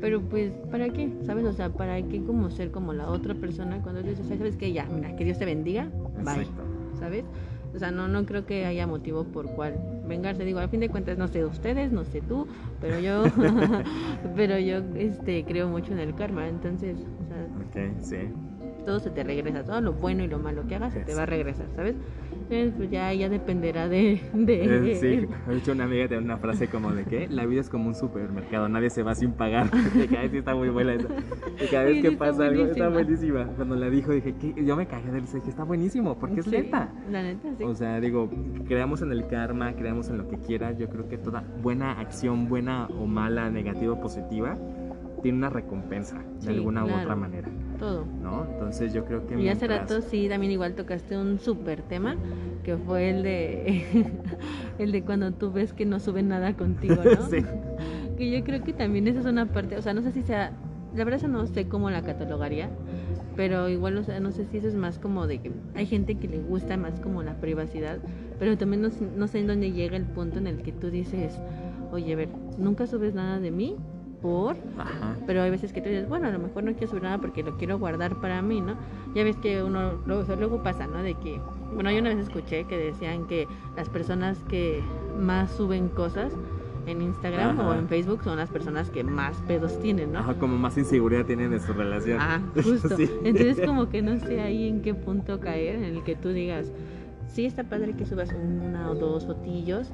pero pues, ¿para qué? ¿Sabes? O sea, ¿para qué como ser como la otra persona cuando dices, ¿sabes qué? Ya, mira, que Dios te bendiga, bye, Exacto. ¿sabes? O sea, no, no creo que haya motivo por cual vengarse. Digo, al fin de cuentas, no sé ustedes, no sé tú, pero yo, *laughs* pero yo, este, creo mucho en el karma, entonces, o sea, sí. todo se te regresa, todo lo bueno y lo malo que hagas se te va a regresar, ¿sabes? Entonces, pues ya, ya dependerá de... de *laughs* Sí, de hecho una amiga tiene una frase como de que la vida es como un supermercado, nadie se va sin pagar. *laughs* Que, ay, sí está muy buena esa. Y cada vez Sí, que pasa algo, está buenísima. Cuando la dijo dije, ¿qué? yo me cagué de risa, dije, está buenísimo, porque es Sí, neta. La neta, sí. O sea, digo, creamos en el karma, creamos en lo que quieras. Yo creo que toda buena acción, buena o mala, negativa o positiva, tiene una recompensa de Sí, alguna u otra manera, todo. ¿no? Entonces yo creo que Y hace mientras- rato sí, también igual tocaste un súper tema, que fue el de *laughs* el de cuando tú ves que no suben nada contigo, ¿no? *laughs* Sí. Que yo creo que también esa es una parte, o sea, no sé si sea, la verdad eso no sé cómo la catalogaría, pero igual, o sea, no sé si eso es más como de que hay gente que le gusta más como la privacidad, pero también no, no sé en dónde llega el punto en el que tú dices, oye, a ver, nunca subes nada de mí por Ajá. pero hay veces que tú dices, bueno, a lo mejor no quiero subir nada porque lo quiero guardar para mí, ¿no? Ya ves que uno, luego, luego pasa, ¿no? De que, bueno, yo una vez escuché que decían que las personas que más suben cosas en Instagram Ajá. o en Facebook son las personas que más pedos tienen, ¿no? Ajá, como más inseguridad tienen de su relación. Ah, *laughs* justo. Sí. Entonces como que no sé ahí en qué punto caer en el que tú digas, sí está padre que subas una o dos fotillos,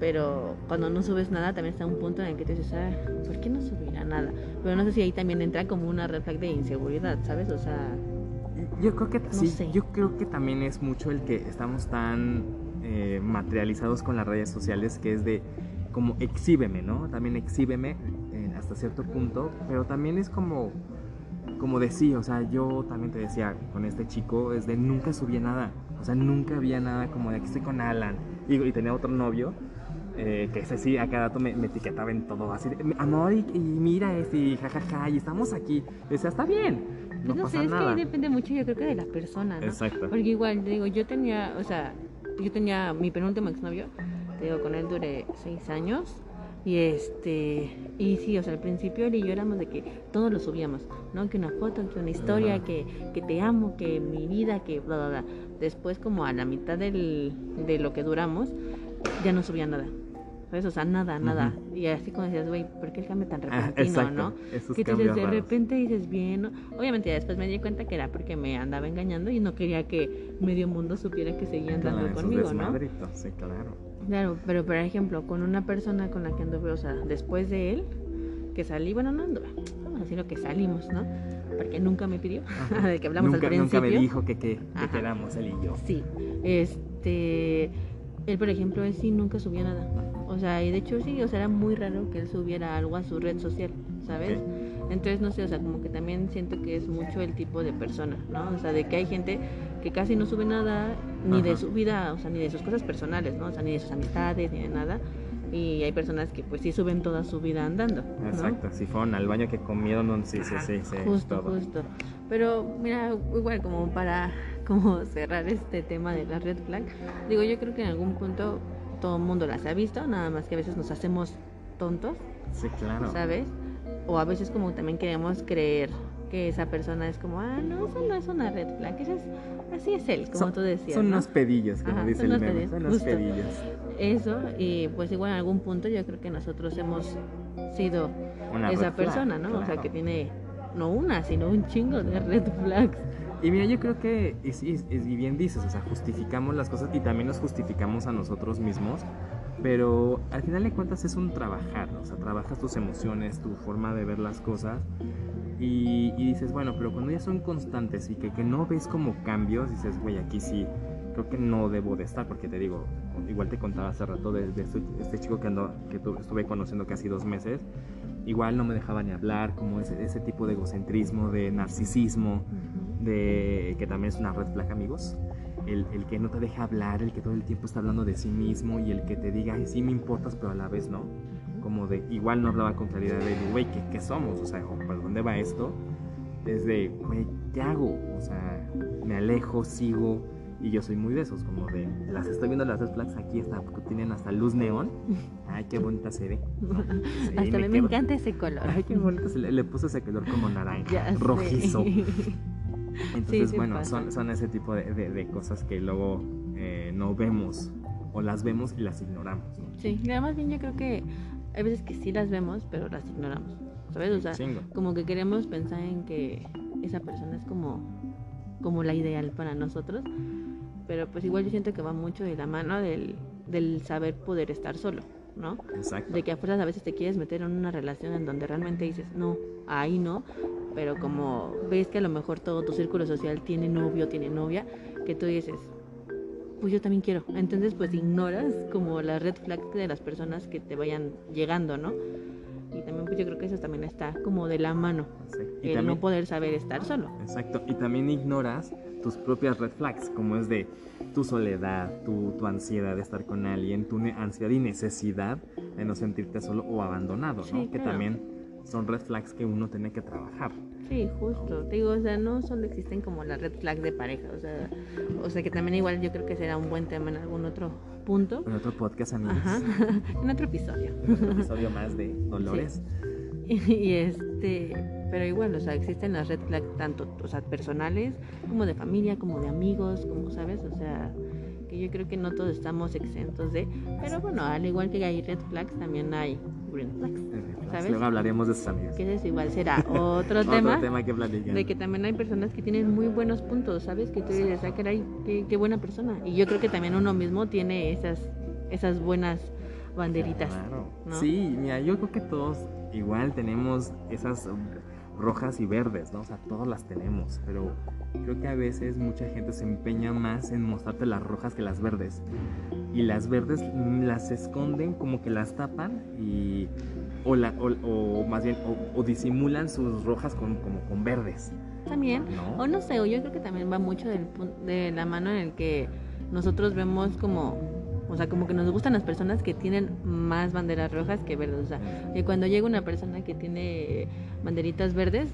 pero cuando no subes nada también está un punto en el que te dices, ah, ¿por qué no subirá nada? Pero no sé si ahí también entra como una red flag de inseguridad, ¿sabes? O sea, Yo creo que sí, sé. yo creo que también es mucho el que estamos tan eh, materializados con las redes sociales que es de como exhíbeme, ¿no? También exhíbeme eh, hasta cierto punto, pero también es como como decía, o sea, yo también te decía con este chico es de nunca subía nada, o sea, nunca había nada como de aquí estoy con Alan y, y tenía otro novio eh, que ese sí, a cada rato me, me etiquetaba en todo, así de, amor, y, y mira este, y jajaja, y estamos aquí. Y decía, está bien, no, no, pasa sé, es que nada. ahí depende mucho yo creo que de la persona, ¿no? Exacto. Porque igual, te digo, yo tenía, o sea, yo tenía mi penúltimo exnovio, te digo, con él duré seis años. Y este, y sí, o sea, al principio él y yo éramos de que todos lo subíamos, ¿no? Que una foto, que una historia, que, que te amo, que mi vida, que bla, bla, bla. Después, como a la mitad del, de lo que duramos, ya no subía nada. ¿Sabes? O sea, nada, nada. Y así como decías, güey, ¿por qué el cambio tan Ah, repentino, exacto, no? esos que dices, de repente dices bien, ¿no? obviamente ya después me di cuenta que era porque me andaba engañando y no quería que medio mundo supiera que seguía andando Claro, conmigo, ¿no? sí, claro. Claro, pero por ejemplo, con una persona con la que anduve, o sea, después de él, que salí, bueno, no anduve, vamos a que salimos, ¿no? Porque nunca me pidió, *laughs* de que hablamos nunca, al principio. nunca me dijo que, que, que quedamos él y yo. Sí, este, él por ejemplo, él sí nunca subía nada. O sea, y de hecho sí, o sea, era muy raro que él subiera algo a su red social, ¿sabes? Entonces, no sé, o sea, como que también siento que es mucho el tipo de persona, ¿no? O sea, de que hay gente que casi no sube nada, ni de su vida, o sea, ni de sus cosas personales, ¿no? O sea, ni de sus amistades, ni de nada. Y hay personas que pues sí suben toda su vida andando, ¿no? Exacto, si fueron al baño que comieron, no, sí, sí, sí, sí, Justo, todo. justo. Pero mira, igual como para *laughs* como cerrar este tema de la red flag, digo, yo creo que en algún punto todo el mundo las ha visto, nada más que a veces nos hacemos tontos, Sí, claro. ¿sabes? O a veces como también queremos creer que esa persona es como, ah, no, eso no es una red flag, eso es, así es él, como son, tú decías. Son ¿no? unos pedillos, como Ajá, dice son el meme. pedillos, Son unos pedillos. Eso, y pues igual en algún punto yo creo que nosotros hemos sido Una esa flag, persona, ¿no? O sea, claro. que tiene no una, sino un chingo de red flags. Y mira, yo creo que, y, es- y bien dices, o sea, justificamos las cosas y también nos justificamos a nosotros mismos, pero al final de cuentas es un trabajar, o sea, trabajas tus emociones, tu forma de ver las cosas y, y dices, bueno, pero cuando ya son constantes y que, que no ves como cambios, dices, güey, aquí sí, creo que no debo de estar, porque te digo, igual te contaba hace rato de, de este, este chico que, ando, que tu- estuve conociendo casi dos meses, igual no me dejaba ni hablar, como ese, ese tipo de egocentrismo, de narcisismo de que también es una red flag, amigos. El, el que no te deja hablar, el que todo el tiempo está hablando de sí mismo y el que te diga, ay, sí me importas, pero a la vez no. Como de, igual no hablaba con claridad de, güey, ¿qué, ¿qué somos? O sea, ¿para dónde va esto? es de, güey, ¿qué hago? O sea, me alejo, sigo. Y yo soy muy de esos, como de, las estoy viendo las red flags aquí, está, tienen hasta luz neón. Ay, qué bonita se ve. *laughs* Sí, hasta me, me encanta ese color. Ay, qué bonito se le, le puse ese color como naranja, rojizo. *laughs* Entonces, bueno, son, son ese tipo de, de, cosas que luego eh, no vemos o las vemos y las ignoramos. Sí, además bien yo creo que hay veces que sí las vemos, pero las ignoramos. ¿Sabes? O sea, como que queremos pensar en que esa persona es como, como la ideal para nosotros, pero pues igual yo siento que va mucho de la mano del, del saber poder estar solo, ¿no? Exacto. De que a fuerzas a veces te quieres meter en una relación en donde realmente dices, no, ahí no, pero como ves que a lo mejor todo tu círculo social tiene novio, tiene novia, que tú dices, pues yo también quiero. Entonces pues ignoras como la red flag de las personas que te vayan llegando, ¿no? Y también pues yo creo que eso también está como de la mano. Y el no poder saber estar solo. Exacto. Y también ignoras tus propias red flags, como es de tu soledad, tu, tu ansiedad de estar con alguien, tu ansiedad y necesidad de no sentirte solo o abandonado, ¿no? Que también son red flags que uno tiene que trabajar. Sí, justo. Te digo, o sea, no solo existen como las red flags de pareja, o sea, o sea que también igual yo creo que será un buen tema en algún otro punto. En otro podcast, amigos. Ajá. *laughs* en otro episodio. En otro episodio más de Dolores. Y, este, pero igual, o sea, existen las red flags tanto, o sea, personales, como de familia, como de amigos, como sabes, o sea, que yo creo que no todos estamos exentos de, pero bueno, al igual que hay red flags, también hay green flags. ¿sabes? Luego hablaremos de sus amigos. Que eso igual será *laughs* otro tema. tema que platicar. De que también hay personas que tienen muy buenos puntos, ¿sabes? Que tú dices, ah, caray, qué, qué buena persona. Y yo creo que también uno mismo tiene esas, esas buenas banderitas. Claro. Sí, mira, yo creo que todos igual tenemos esas rojas y verdes, ¿no? O sea, todas las tenemos, pero creo que a veces mucha gente se empeña más en mostrarte las rojas que las verdes. Y las verdes las esconden, como que las tapan y o, la, o, más bien o, disimulan sus rojas con, como con verdes. También, o no sé, o yo creo que también va mucho del, de la mano en el que nosotros vemos como o sea, como que nos gustan las personas que tienen más banderas rojas que verdes. O sea, que cuando llega una persona que tiene banderitas verdes,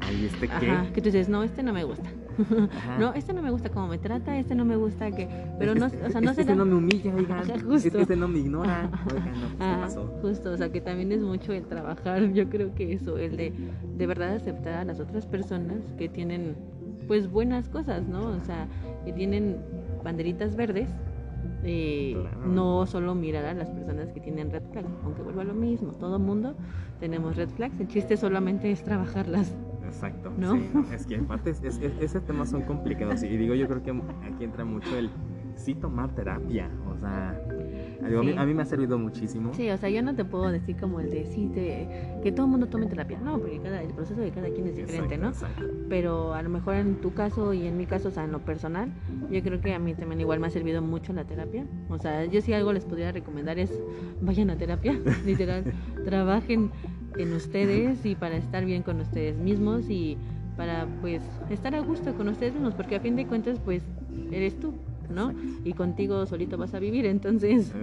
Ay, ¿este qué? que tú dices, no, este no me gusta. *laughs* no, este no me gusta cómo me trata, este no me gusta que... Pero no, o sea, no este, no me humilla, *laughs* oigan. justo. Este no me ignora. Oigan, no, pasó? Justo, o sea, que también es mucho el trabajar, yo creo que eso, el de de verdad aceptar a las otras personas que tienen, pues, buenas cosas, ¿no? O sea, que tienen banderitas verdes eh, no solo mirar a las personas que tienen red flags, aunque vuelva a lo mismo, todo mundo tenemos red flags, el chiste solamente es trabajarlas. Exacto, ¿no? es que aparte es, ese tema son complicados y digo yo creo que aquí entra mucho el sí tomar terapia, o sea, a, mí, me ha servido muchísimo. Sí, o sea, yo no te puedo decir como el de sí, que todo el mundo tome terapia. No, porque cada, el proceso de cada quien es diferente, ¿no? Pero a lo mejor en tu caso y en mi caso, o sea, en lo personal, yo creo que a mí también igual me ha servido mucho la terapia. O sea, yo sí algo les podría recomendar es vayan a terapia, *laughs* literal, trabajen en ustedes y para estar bien con ustedes mismos y para pues estar a gusto con ustedes mismos, porque a fin de cuentas pues eres tú. ¿No? Y contigo solito vas a vivir, entonces...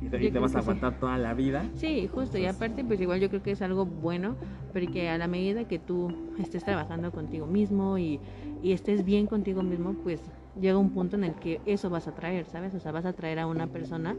Y te, vas a aguantar toda la vida. Sí, justo, y aparte pues igual yo creo que es algo bueno, porque a la medida que tú estés trabajando contigo mismo y, y estés bien contigo mismo, pues llega un punto en el que eso vas a traer, ¿sabes? O sea, vas a traer a una persona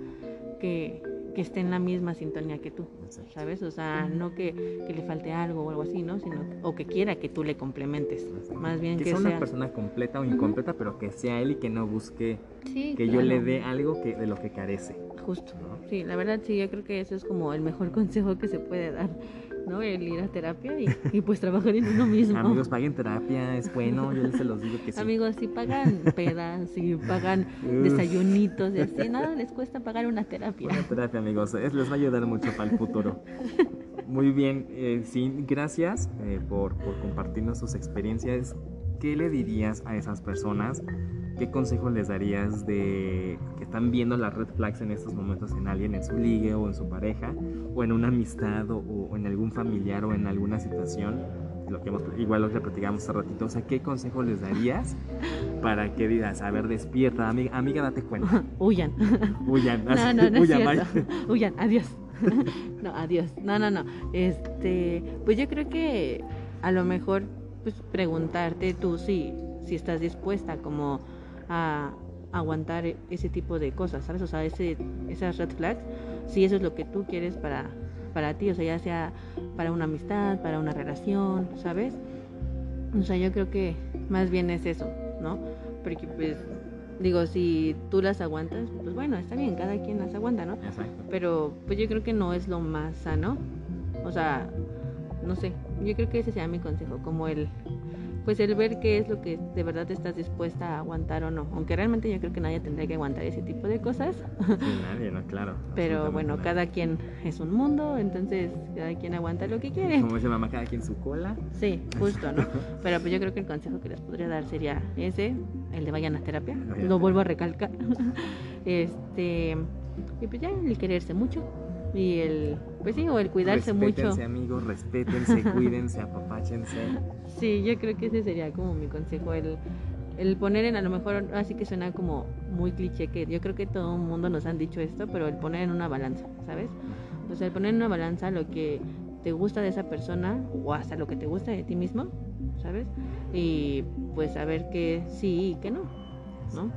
que, que esté en la misma sintonía que tú, ¿sabes? O sea, no que, que, le falte algo o algo así, ¿no? Sino, o que quiera que tú le complementes. Más bien que, que sea una persona completa o incompleta, pero que sea él y que no busque que yo le dé algo que, de lo que carece. Justo. Sí, la verdad sí, yo creo que eso es como el mejor *laughs* consejo que se puede dar. ¿No? El ir a terapia y, y, pues trabajar en uno mismo. Amigos, paguen terapia, es bueno, yo se los digo que sí. Amigos, si pagan pedas, si pagan desayunitos y así, nada les cuesta pagar una terapia. Una terapia, amigos, es, les va a ayudar mucho para el futuro. Muy bien, eh, sí, gracias eh, por, por compartirnos sus experiencias. ¿Qué le dirías a esas personas ¿Qué consejo les darías de que están viendo las red flags en estos momentos en alguien, en su ligue o en su pareja, o en una amistad o, en algún familiar o en alguna situación? Lo que igual lo que platicamos hace ratito, o sea, ¿qué consejo les darías para que digas, a ver, despierta, amiga, amiga date cuenta? *laughs* Huyan. *laughs* Huyan. No, no, no Huyan, *laughs* Huyan, adiós. no, adiós. No, no, no. Este, pues yo creo que a lo mejor pues preguntarte tú si, si estás dispuesta como a aguantar ese tipo de cosas, ¿sabes? O sea, ese, esas red flags, si eso es lo que tú quieres para, para ti, o sea, ya sea para una amistad, para una relación, ¿sabes? O sea, yo creo que más bien es eso, ¿no? Porque pues digo, si tú las aguantas, pues bueno, está bien, cada quien las aguanta, ¿no? Exacto. Pero pues yo creo que no es lo más sano. O sea, no sé, yo creo que ese sea mi consejo, como el pues el ver qué es lo que de verdad estás dispuesta a aguantar o no. Aunque realmente yo creo que nadie tendría que aguantar ese tipo de cosas. Sí, nadie, no, claro. *laughs* Pero bueno, nadie. cada quien es un mundo, entonces cada quien aguanta lo que quiere. Como dice mamá, cada quien su cola. Sí, justo, ¿no? *laughs* Pero pues yo creo que el consejo que les podría dar sería ese, el de vayan a terapia. Lo vuelvo a recalcar. *laughs* Este, y pues ya el quererse mucho y el, pues sí, o el cuidarse mucho. Respétense, amigos, respétense, *laughs* cuídense, apapáchense. Sí, yo creo que ese sería como mi consejo, el, el poner en, a lo mejor, así que suena como muy cliché, que yo creo que todo el mundo nos han dicho esto, pero el poner en una balanza, ¿sabes? O sea, el poner en una balanza lo que te gusta de esa persona o hasta lo que te gusta de ti mismo, ¿sabes? Y pues saber que sí y que no, ¿no?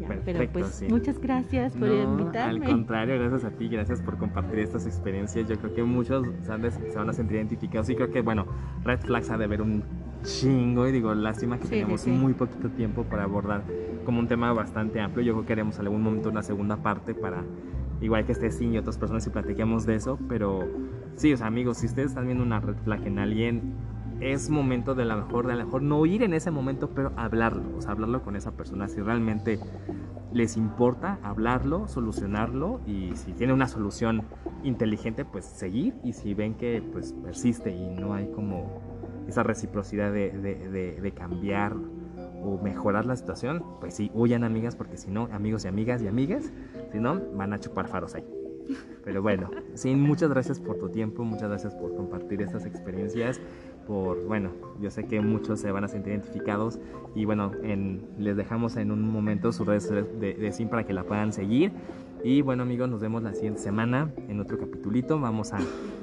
Ya, pero Perfecto, pues sí. muchas gracias por No, invitarme. Al contrario, gracias a ti, gracias por compartir estas experiencias. Yo creo que muchos ¿sabes? se van a sentir identificados y creo que, bueno, Red Flags ha de ver un chingo y digo, lástima que sí, tenemos sí. muy poquito tiempo para abordar como un tema bastante amplio. Yo creo que haremos en algún momento una segunda parte para, igual que esté Sin y otras personas y platiquemos de eso, pero sí, o sea, amigos, si ustedes están viendo una Red Flag en alguien, es momento de a lo mejor, de a lo mejor no ir en ese momento, pero hablarlo, o sea, hablarlo con esa persona, si realmente les importa hablarlo, solucionarlo y si tiene una solución inteligente, pues seguir y si ven que pues persiste y no hay como esa reciprocidad de, de- de- de cambiar o mejorar la situación, pues sí, huyan amigas porque si no, amigos y amigas y amigas, si no, van a chupar faros ahí. Pero bueno, sí, muchas gracias por tu tiempo, muchas gracias por compartir estas experiencias, por, bueno, yo sé que muchos se van a sentir identificados y bueno, en- les dejamos en un momento sus redes de, de Sim para que la puedan seguir. Y bueno amigos, nos vemos la siguiente semana en otro capitulito. Vamos a,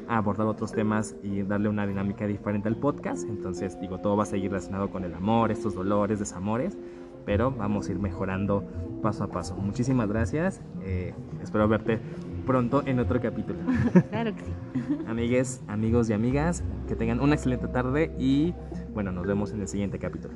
a abordar otros temas y darle una dinámica diferente al podcast. Entonces digo, todo va a seguir relacionado con el amor, estos dolores, desamores, pero vamos a ir mejorando paso a paso. Muchísimas gracias. eh, espero verte pronto en otro capítulo. *laughs* Claro que sí. *laughs* Amigues, amigos y amigas, que tengan una excelente tarde y bueno, nos vemos en el siguiente capítulo.